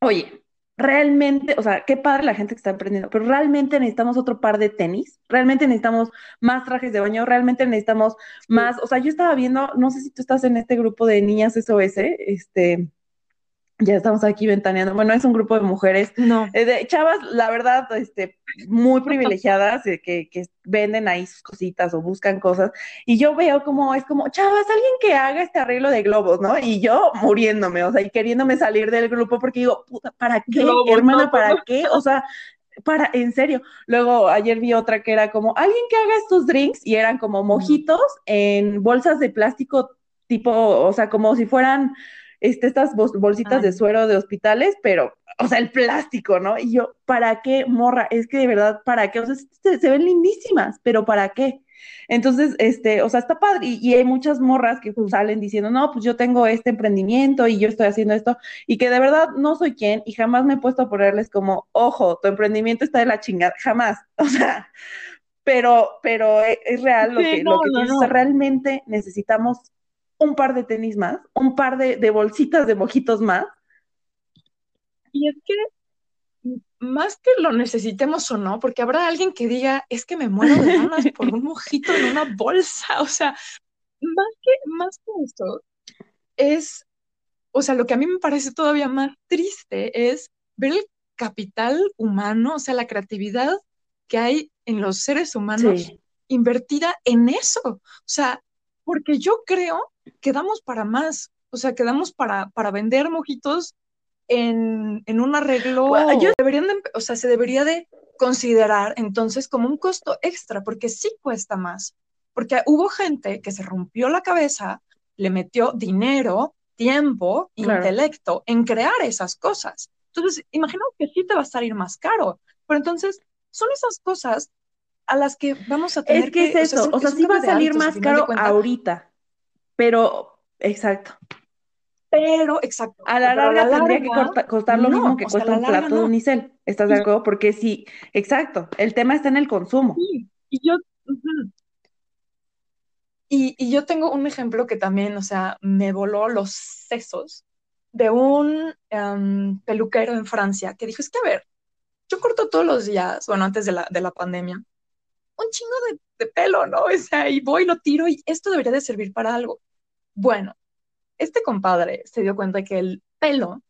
oye, realmente, o sea, qué padre la gente que está emprendiendo, pero realmente necesitamos otro par de tenis, realmente necesitamos más trajes de baño, realmente necesitamos más, o sea, yo estaba viendo, no sé si tú estás en este grupo de niñas SOS, este, ya estamos aquí ventaneando. Bueno, es un grupo de mujeres, no. Eh, de chavas, la verdad, este, muy privilegiadas, que, que, venden ahí sus cositas o buscan cosas. Y yo veo como, es como, chavas, alguien que haga este arreglo de globos, ¿no? Y yo muriéndome, o sea, y queriéndome salir del grupo porque digo, puta, ¿para qué, hermana, para qué? O sea, para, en serio. Luego ayer vi otra que era como, alguien que haga estos drinks y eran como mojitos en bolsas de plástico tipo, o sea, como si fueran este, estas bolsitas de suero de hospitales, pero, o sea, el plástico, ¿no? Y yo, ¿para qué, morra? Es que de verdad, ¿para qué? O sea, se, ven lindísimas, pero ¿para qué? Entonces, este, o sea, está padre. Y, hay muchas morras que pues, salen diciendo, no, pues yo tengo este emprendimiento y yo estoy haciendo esto, y que de verdad no soy quien, y jamás me he puesto a ponerles como, ojo, tu emprendimiento está de la chingada, jamás. O sea, pero, pero e, es, real lo que, lo que realmente necesitamos un par de tenis más, un par de, bolsitas de mojitos más. Y es que más que lo necesitemos o no, porque habrá alguien que diga, es que me muero de ganas por un mojito en una bolsa, o sea, más que, más que esto, es, o sea, lo que a mí me parece todavía más triste es ver el capital humano, o sea, la creatividad que hay en los seres humanos invertida en eso, o sea, porque yo creo quedamos para más, o sea, quedamos para, para vender mojitos en, un arreglo. Deberían o sea, se debería de considerar entonces como un costo extra, porque sí cuesta más. porque hubo gente que se rompió la cabeza, le metió dinero, tiempo, intelecto en crear esas cosas. Entonces, imagino que sí te va a salir más caro, pero entonces son esas cosas a las que vamos a tener es que... es eso, o sea, sí va a salir más caro ahorita, pero, exacto. Pero, exacto. A la larga tendría que costar lo mismo que cuesta un plato de unicel. ¿Estás de acuerdo? Porque sí, exacto, el tema está en el consumo. Sí, y yo, y, yo tengo un ejemplo que también, o sea, me voló los sesos de un em, peluquero en Francia que dijo, es que a ver, yo corto todos los días, bueno, antes de la, de la pandemia, un chingo de, de pelo, ¿no? O sea, y voy, lo tiro y esto debería de servir para algo. Bueno, este compadre se dio cuenta que el pelo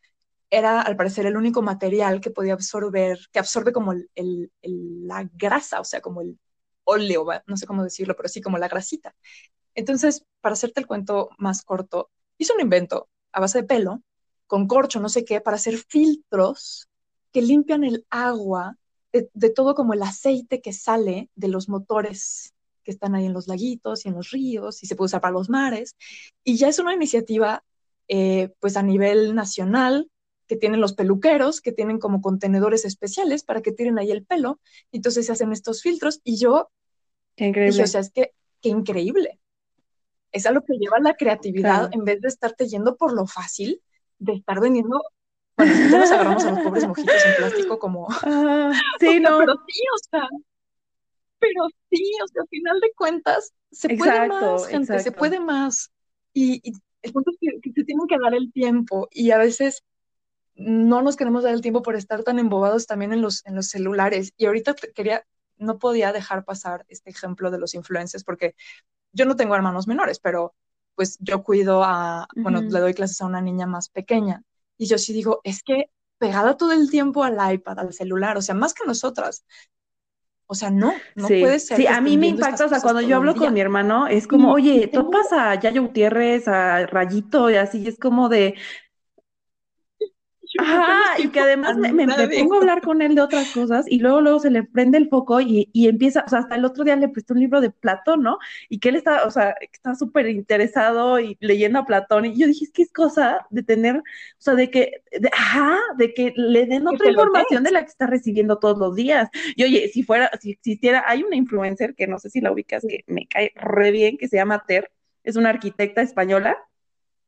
era, al parecer, el único material que podía absorber, que absorbe como la grasa, o sea, como el óleo, no sé cómo decirlo, pero sí como la grasita. Entonces, para hacerte el cuento más corto, hizo un invento a base de pelo, con corcho, no sé qué, para hacer filtros que limpian el agua de, todo como el aceite que sale de los motores que están ahí en los laguitos y en los ríos y se puede usar para los mares. Y ya es una iniciativa eh, pues a nivel nacional que tienen los peluqueros, que tienen como contenedores especiales para que tiren ahí el pelo. Entonces se hacen estos filtros y yo... Qué increíble. o sea, es que, qué increíble. Es a lo que lleva la creatividad en vez de estarte yendo por lo fácil, de estar vendiendo bueno, ya nos agarramos a los pobres mojitos en plástico como... Ah, sí, no. Pero sí, o sea, pero sí, o sea, al final de cuentas, se puede más, gente, se puede más. Y, el punto es que, se tienen que dar el tiempo y a veces no nos queremos dar el tiempo por estar tan embobados también en los, en los celulares. Y ahorita quería, no podía dejar pasar este ejemplo de los influencers porque yo no tengo hermanos menores, pero pues yo cuido a, bueno, le doy clases a una niña más pequeña y yo sí digo, es que pegada todo el tiempo al iPad, al celular, o sea, más que nosotras. O sea, no, no puede ser. Sí, a mí me impacta, o sea, cuando yo hablo con mi hermano, es como, oye, tú pasa a Yayo Gutiérrez, a Rayito, y así, es como de, Ajá, y que además me, me, pongo a hablar con él de otras cosas y luego luego se le prende el foco y, y, empieza, o sea, hasta el otro día le presté un libro de Platón, ¿no? Y que él está, o sea, está súper interesado y leyendo a Platón y yo dije, es que es cosa de tener, o sea, de que, ajá, de que le den otra información de la que está recibiendo todos los días. Y oye, si fuera, si existiera, hay una influencer que no sé si la ubicas, que me cae re bien, que se llama Ter, es una arquitecta española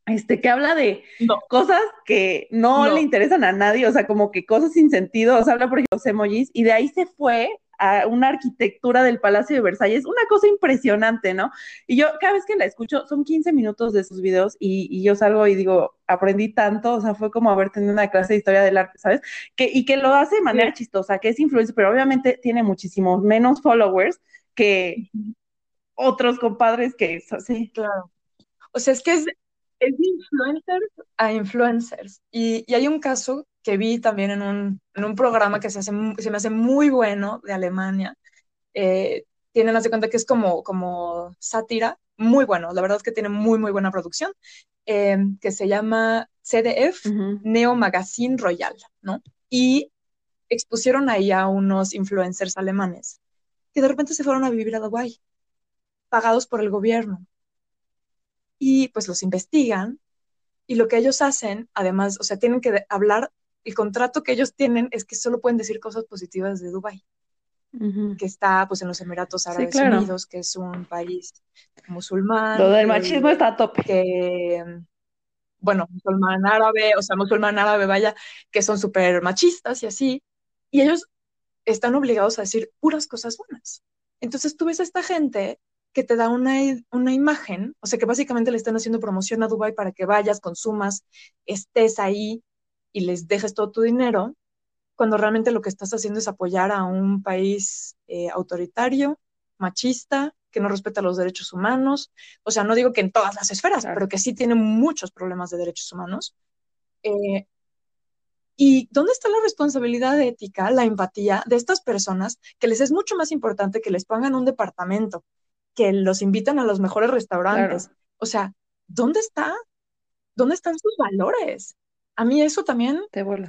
este, que habla de cosas que no, le interesan a nadie, o sea, como que cosas sin sentido, o sea, habla por los emojis, y de ahí se fue a una arquitectura del Palacio de Versalles, una cosa impresionante, ¿no? Y yo cada vez que la escucho, son 15 minutos de sus videos y, yo salgo y digo, aprendí tanto, o sea, fue como haber tenido una clase de historia del arte, ¿sabes? Que, y que lo hace de manera chistosa, que es influencer, pero obviamente tiene muchísimos menos followers que otros compadres que, sí. Claro. O sea, es que es, es de influencers a influencers. Y, y, hay un caso que vi también en un, en un programa que se, hace, se me hace muy bueno de Alemania. Eh, tienen, hace cuenta que es como, como sátira, muy bueno, la verdad es que tiene muy, muy buena producción, eh, que se llama CDF, Neo Magazine Royal, ¿no? Y expusieron ahí a unos influencers alemanes que de repente se fueron a vivir a Dubái, pagados por el gobierno y pues los investigan y lo que ellos hacen, además, o sea, tienen que hablar, el contrato que ellos tienen es que solo pueden decir cosas positivas de Dubái, que está pues en los Emiratos Árabes Unidos, que es un país musulmán. Lo del machismo está a tope. Que, bueno, musulmán árabe, o sea, musulmán árabe, vaya, que son súper machistas y así, y ellos están obligados a decir puras cosas buenas. Entonces tú ves a esta gente que te da una, una imagen, o sea que básicamente le están haciendo promoción a Dubai para que vayas, consumas, estés ahí y les dejes todo tu dinero, cuando realmente lo que estás haciendo es apoyar a un país eh, autoritario, machista, que no respeta los derechos humanos. O sea, no digo que en todas las esferas, pero que sí tiene muchos problemas de derechos humanos. Eh, ¿Y dónde está la responsabilidad ética, la empatía de estas personas que les es mucho más importante que les pongan un departamento, que los invitan a los mejores restaurantes. O sea, ¿dónde está? ¿Dónde están sus valores? A mí eso también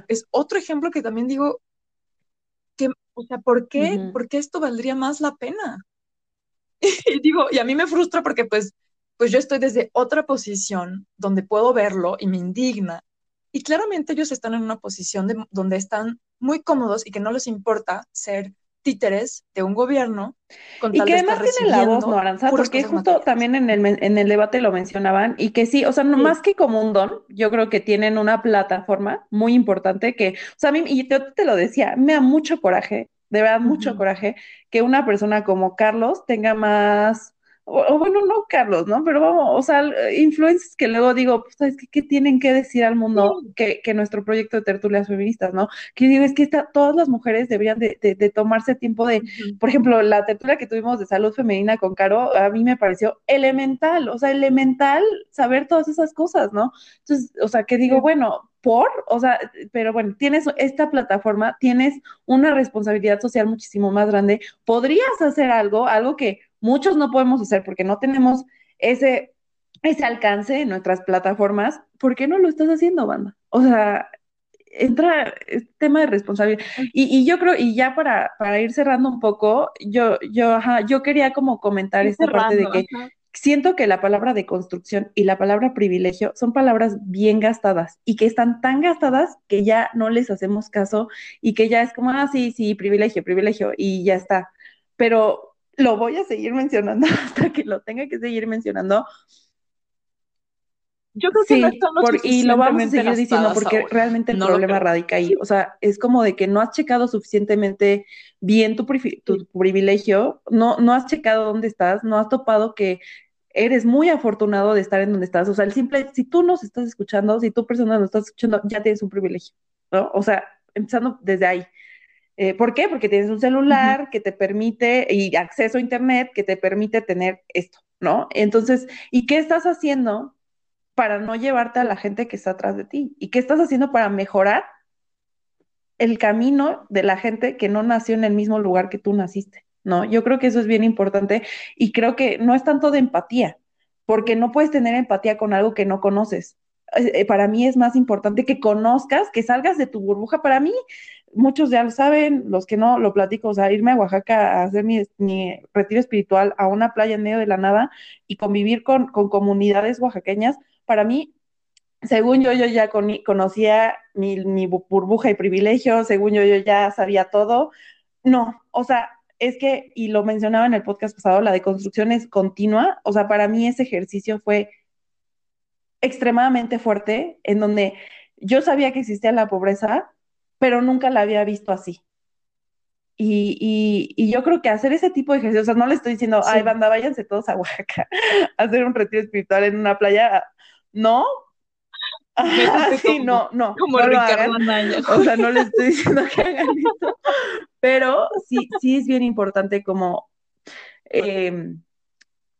es otro ejemplo que también digo, que, o sea, ¿por qué, ¿por qué esto valdría más la pena? y digo, y a mí me frustra porque pues, pues yo estoy desde otra posición donde puedo verlo y me indigna. Y claramente ellos están en una posición de, donde están muy cómodos y que no les importa ser títeres de un gobierno. y que además tienen la voz, ¿no, Aranza? Porque justo también en el, en el debate lo mencionaban y que sí, o sea, no, más que como un don, yo creo que tienen una plataforma muy importante que, o sea, a mí, y yo te lo decía, me da mucho coraje, de verdad, mucho coraje que una persona como Carlos tenga más o, bueno, no Carlos, ¿no? Pero vamos, o sea, influencers que luego digo, pues, ¿sabes qué, qué tienen que decir al mundo que, que, nuestro proyecto de tertulias feministas, ¿no? Que digo, es que está, todas las mujeres deberían de, de, tomarse tiempo de, por ejemplo, la tertulia que tuvimos de salud femenina con Caro, a mí me pareció elemental, o sea, elemental saber todas esas cosas, ¿no? Entonces, o sea, que digo, bueno, por, o sea, pero bueno, tienes esta plataforma, tienes una responsabilidad social muchísimo más grande, podrías hacer algo, algo que muchos no podemos hacer porque no tenemos ese, ese alcance en nuestras plataformas, ¿por qué no lo estás haciendo, banda? O sea, entra el tema de responsabilidad. Y, y, yo creo, y ya para, para ir cerrando un poco, yo, yo, ajá, yo quería como comentar esta parte de que siento que la palabra de construcción y la palabra privilegio son palabras bien gastadas y que están tan gastadas que ya no les hacemos caso y que ya es como, ah, sí, sí, privilegio, privilegio, y ya está. Pero lo voy a seguir mencionando hasta que lo tenga que seguir mencionando. Yo creo que no y lo vamos a seguir diciendo porque realmente el problema radica ahí. O sea, es como de que no has checado suficientemente bien tu, tu privilegio, no, no has checado dónde estás, no has topado que eres muy afortunado de estar en donde estás. O sea, el simple, si tú nos estás escuchando, si tú persona nos estás escuchando, ya tienes un privilegio, ¿no? O sea, empezando desde ahí. Eh, ¿Por qué? Porque tienes un celular que te permite y acceso a Internet que te permite tener esto, ¿no? Entonces, ¿y qué estás haciendo para no llevarte a la gente que está atrás de ti? ¿Y qué estás haciendo para mejorar el camino de la gente que no nació en el mismo lugar que tú naciste? ¿No? Yo creo que eso es bien importante y creo que no es tanto de empatía, porque no puedes tener empatía con algo que no conoces. Eh, para mí es más importante que conozcas, que salgas de tu burbuja. Para mí, muchos ya lo saben, los que no lo platico, o sea, irme a Oaxaca a hacer mi, retiro espiritual a una playa en medio de la nada y convivir con, comunidades oaxaqueñas, para mí, según yo, yo ya conocía mi, mi burbuja y privilegio, según yo, yo ya sabía todo. No, o sea, es que, y lo mencionaba en el podcast pasado, la deconstrucción es continua, o sea, para mí ese ejercicio fue extremadamente fuerte, en donde yo sabía que existía la pobreza, pero nunca la había visto así. Y, y, yo creo que hacer ese tipo de ejercicios, o sea, no le estoy diciendo, ay, banda, váyanse todos a Oaxaca a hacer un retiro espiritual en una playa. No. sí, no, no. Como Ricardo O sea, no le estoy diciendo que hagan eso. Pero sí, sí es bien importante como em,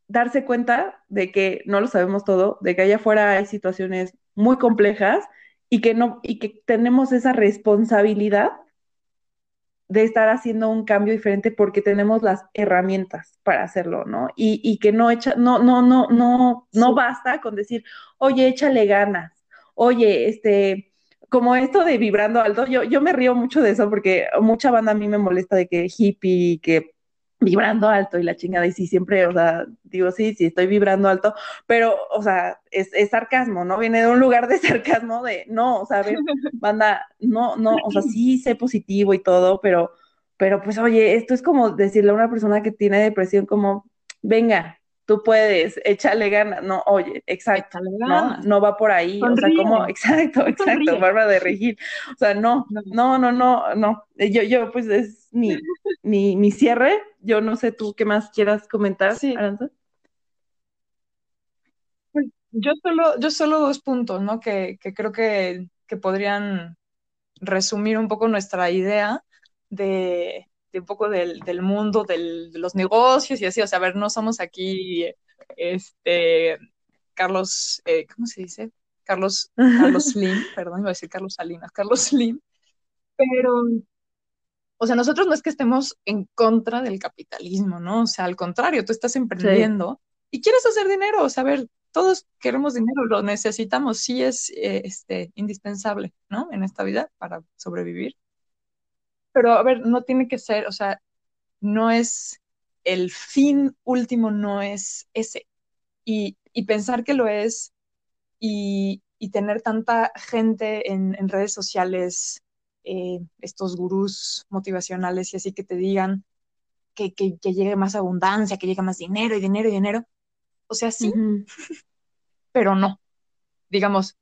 darse cuenta de que no lo sabemos todo, de que allá afuera hay situaciones muy complejas y que no, y que tenemos esa responsabilidad de estar haciendo un cambio diferente porque tenemos las herramientas para hacerlo, ¿no? Y, y que no echa, no, no, no, no, no basta con decir, oye, échale ganas, oye, este, como esto de vibrando alto, yo, yo me río mucho de eso porque mucha banda a mí me molesta de que hippie, que vibrando alto y la chingada, y sí, siempre, o sea, digo, sí, sí, estoy vibrando alto, pero, o sea, es, sarcasmo, ¿no? Viene de un lugar de sarcasmo de, no, o sea, a ver, banda, no, no, o sea, sí sé positivo y todo, pero, pero pues, oye, esto es como decirle a una persona que tiene depresión como, venga, tú puedes, échale ganas, no, oye, exacto, no, no va por ahí, o sea, como, exacto, exacto, barba de regir, o sea, no, no, no, no, no, yo, yo, pues es mi, mi, mi cierre, yo no sé tú qué más quieras comentar, sí. Aranza. Pues, yo solo, yo solo dos puntos, ¿no? Que, que creo que, que podrían resumir un poco nuestra idea de, un poco del, del mundo de los negocios y así, o sea, a ver, no somos aquí, este, Carlos, eh, ¿cómo se dice? Carlos, Carlos Slim, perdón, iba a decir Carlos Salinas, Carlos Slim, pero, o sea, nosotros no es que estemos en contra del capitalismo, ¿no? O sea, al contrario, tú estás emprendiendo y quieres hacer dinero, o sea, a ver, todos queremos dinero, lo necesitamos, sí es eh, este, indispensable, ¿no? En esta vida para sobrevivir pero a ver, no tiene que ser, o sea, no es el fin último no es ese. Y, pensar que lo es y, tener tanta gente en, redes sociales, eh, estos gurús motivacionales y así que te digan que, llegue más abundancia, que llegue más dinero y dinero y dinero. O sea, sí, pero no. Digamos,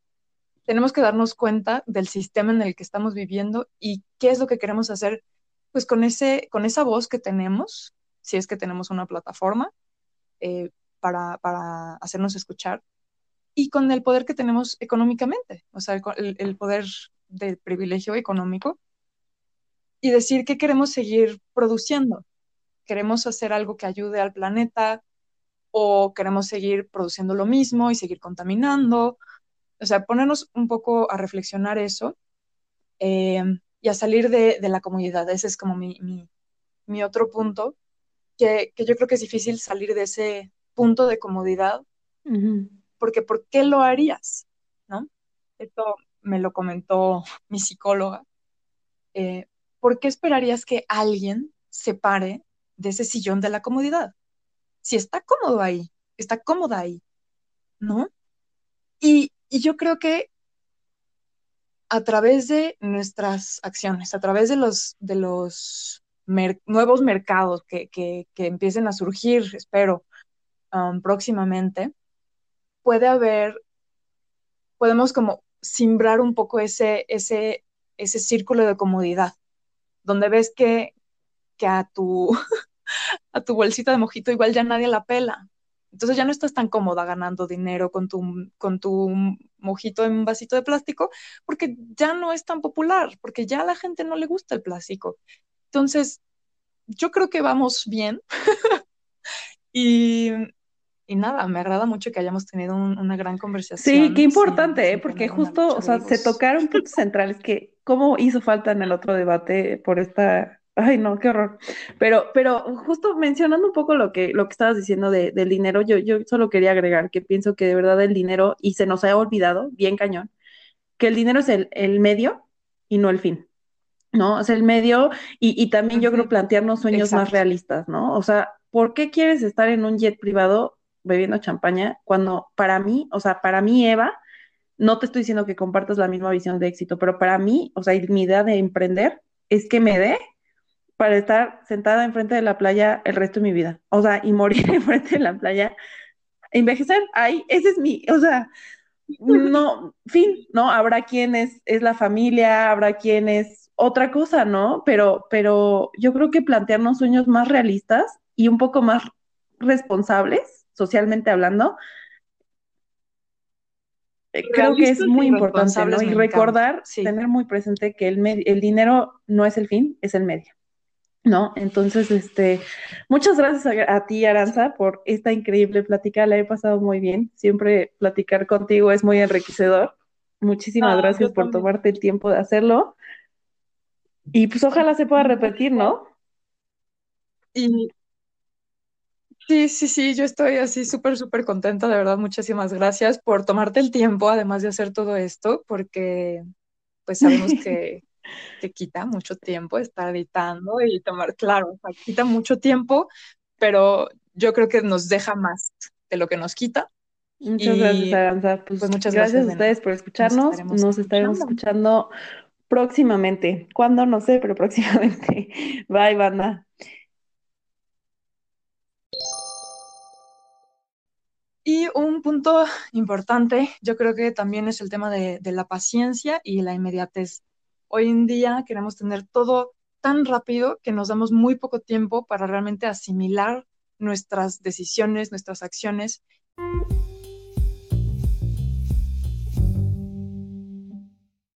tenemos que darnos cuenta del sistema en el que estamos viviendo y qué es lo que queremos hacer, pues con, ese, con esa voz que tenemos, si es que tenemos una plataforma eh, para, hacernos escuchar, y con el poder que tenemos económicamente, o sea, el, poder del privilegio económico, y decir que queremos seguir produciendo. Queremos hacer algo que ayude al planeta o queremos seguir produciendo lo mismo y seguir contaminando. O sea, ponernos un poco a reflexionar eso eh, y a salir de, la comunidad. Ese es como mi, mi otro punto, que, yo creo que es difícil salir de ese punto de comodidad, porque ¿por qué lo harías? ¿No? Esto me lo comentó mi psicóloga. Eh, ¿Por qué esperarías que alguien se pare de ese sillón de la comodidad? Si está cómodo ahí, está cómoda ahí, ¿no? Y, y yo creo que a través de nuestras acciones, a través de los, de los nuevos mercados que, empiecen a surgir, espero, um, próximamente, puede haber, podemos como simbrar un poco ese, ese, ese círculo de comodidad, donde ves que, a, tu, a tu bolsita de mojito igual ya nadie la pela. Entonces ya no estás tan cómoda ganando dinero con tu, con tu mojito en un vasito de plástico, porque ya no es tan popular, porque ya a la gente no le gusta el plástico. Entonces, yo creo que vamos bien. y, nada, me agrada mucho que hayamos tenido una gran conversación. Sí, qué importante, ¿eh? porque justo, o sea, se tocaron puntos centrales que, ¿cómo hizo falta en el otro debate por esta... Ay, no, qué horror. Pero, pero justo mencionando un poco lo que, lo que estabas diciendo de, del dinero, yo, yo solo quería agregar que pienso que de verdad el dinero, y se nos ha olvidado, bien cañón, que el dinero es el, el medio y no el fin. ¿no? Es el medio y, también yo creo plantearnos sueños más realistas, ¿no? O sea, ¿por qué quieres estar en un jet privado bebiendo champaña cuando para mí, o sea, para mí, Eva, no te estoy diciendo que compartas la misma visión de éxito, pero para mí, o sea, mi idea de emprender es que me dé para estar sentada enfrente de la playa el resto de mi vida, o sea, y morir enfrente de la playa, envejecer, ahí, ese es mi, o sea, no, fin, ¿no? Habrá quienes es la familia, habrá quienes otra cosa, ¿no? Pero, pero yo creo que plantearnos sueños más realistas y un poco más responsables, socialmente hablando, eh, creo que es muy importante, ¿no? Y recordar, tener muy presente que el, el dinero no es el fin, es el medio. ¿No? Entonces, este, muchas gracias a, ti, Aranza, por esta increíble plática, la he pasado muy bien, siempre platicar contigo es muy enriquecedor. Muchísimas ah, gracias por tomarte el tiempo de hacerlo. Y pues ojalá se pueda repetir, ¿no? Y sí, sí, sí, yo estoy así súper, súper contenta, de verdad, muchísimas gracias por tomarte el tiempo, además de hacer todo esto, porque pues sabemos que, que quita mucho tiempo estar editando y tomar, claro, quita mucho tiempo, pero yo creo que nos deja más de lo que nos quita. Muchas gracias, Aranza. Pues, pues muchas gracias, a ustedes por escucharnos. Nos estaremos escuchando próximamente. ¿Cuándo? No sé, pero próximamente. Bye, banda. Y un punto importante, yo creo que también es el tema de, la paciencia y la inmediatez. Hoy en día queremos tener todo tan rápido que nos damos muy poco tiempo para realmente asimilar nuestras decisiones, nuestras acciones.